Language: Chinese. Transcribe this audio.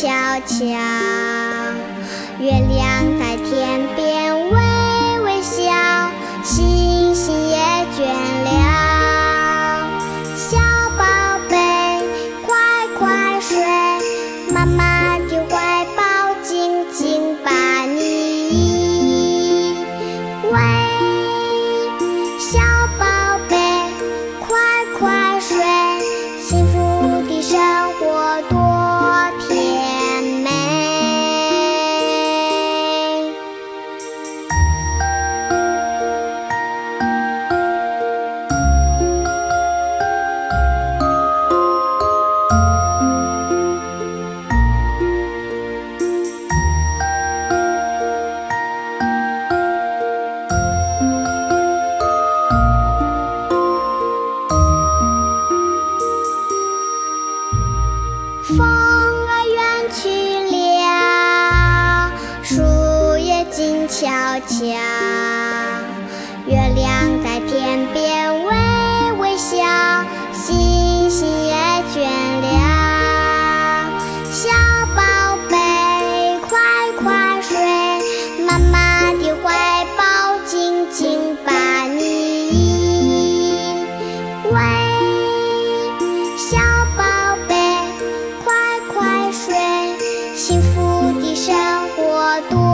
悄悄月亮在天边。风儿远去了树叶静悄悄月亮在 tú.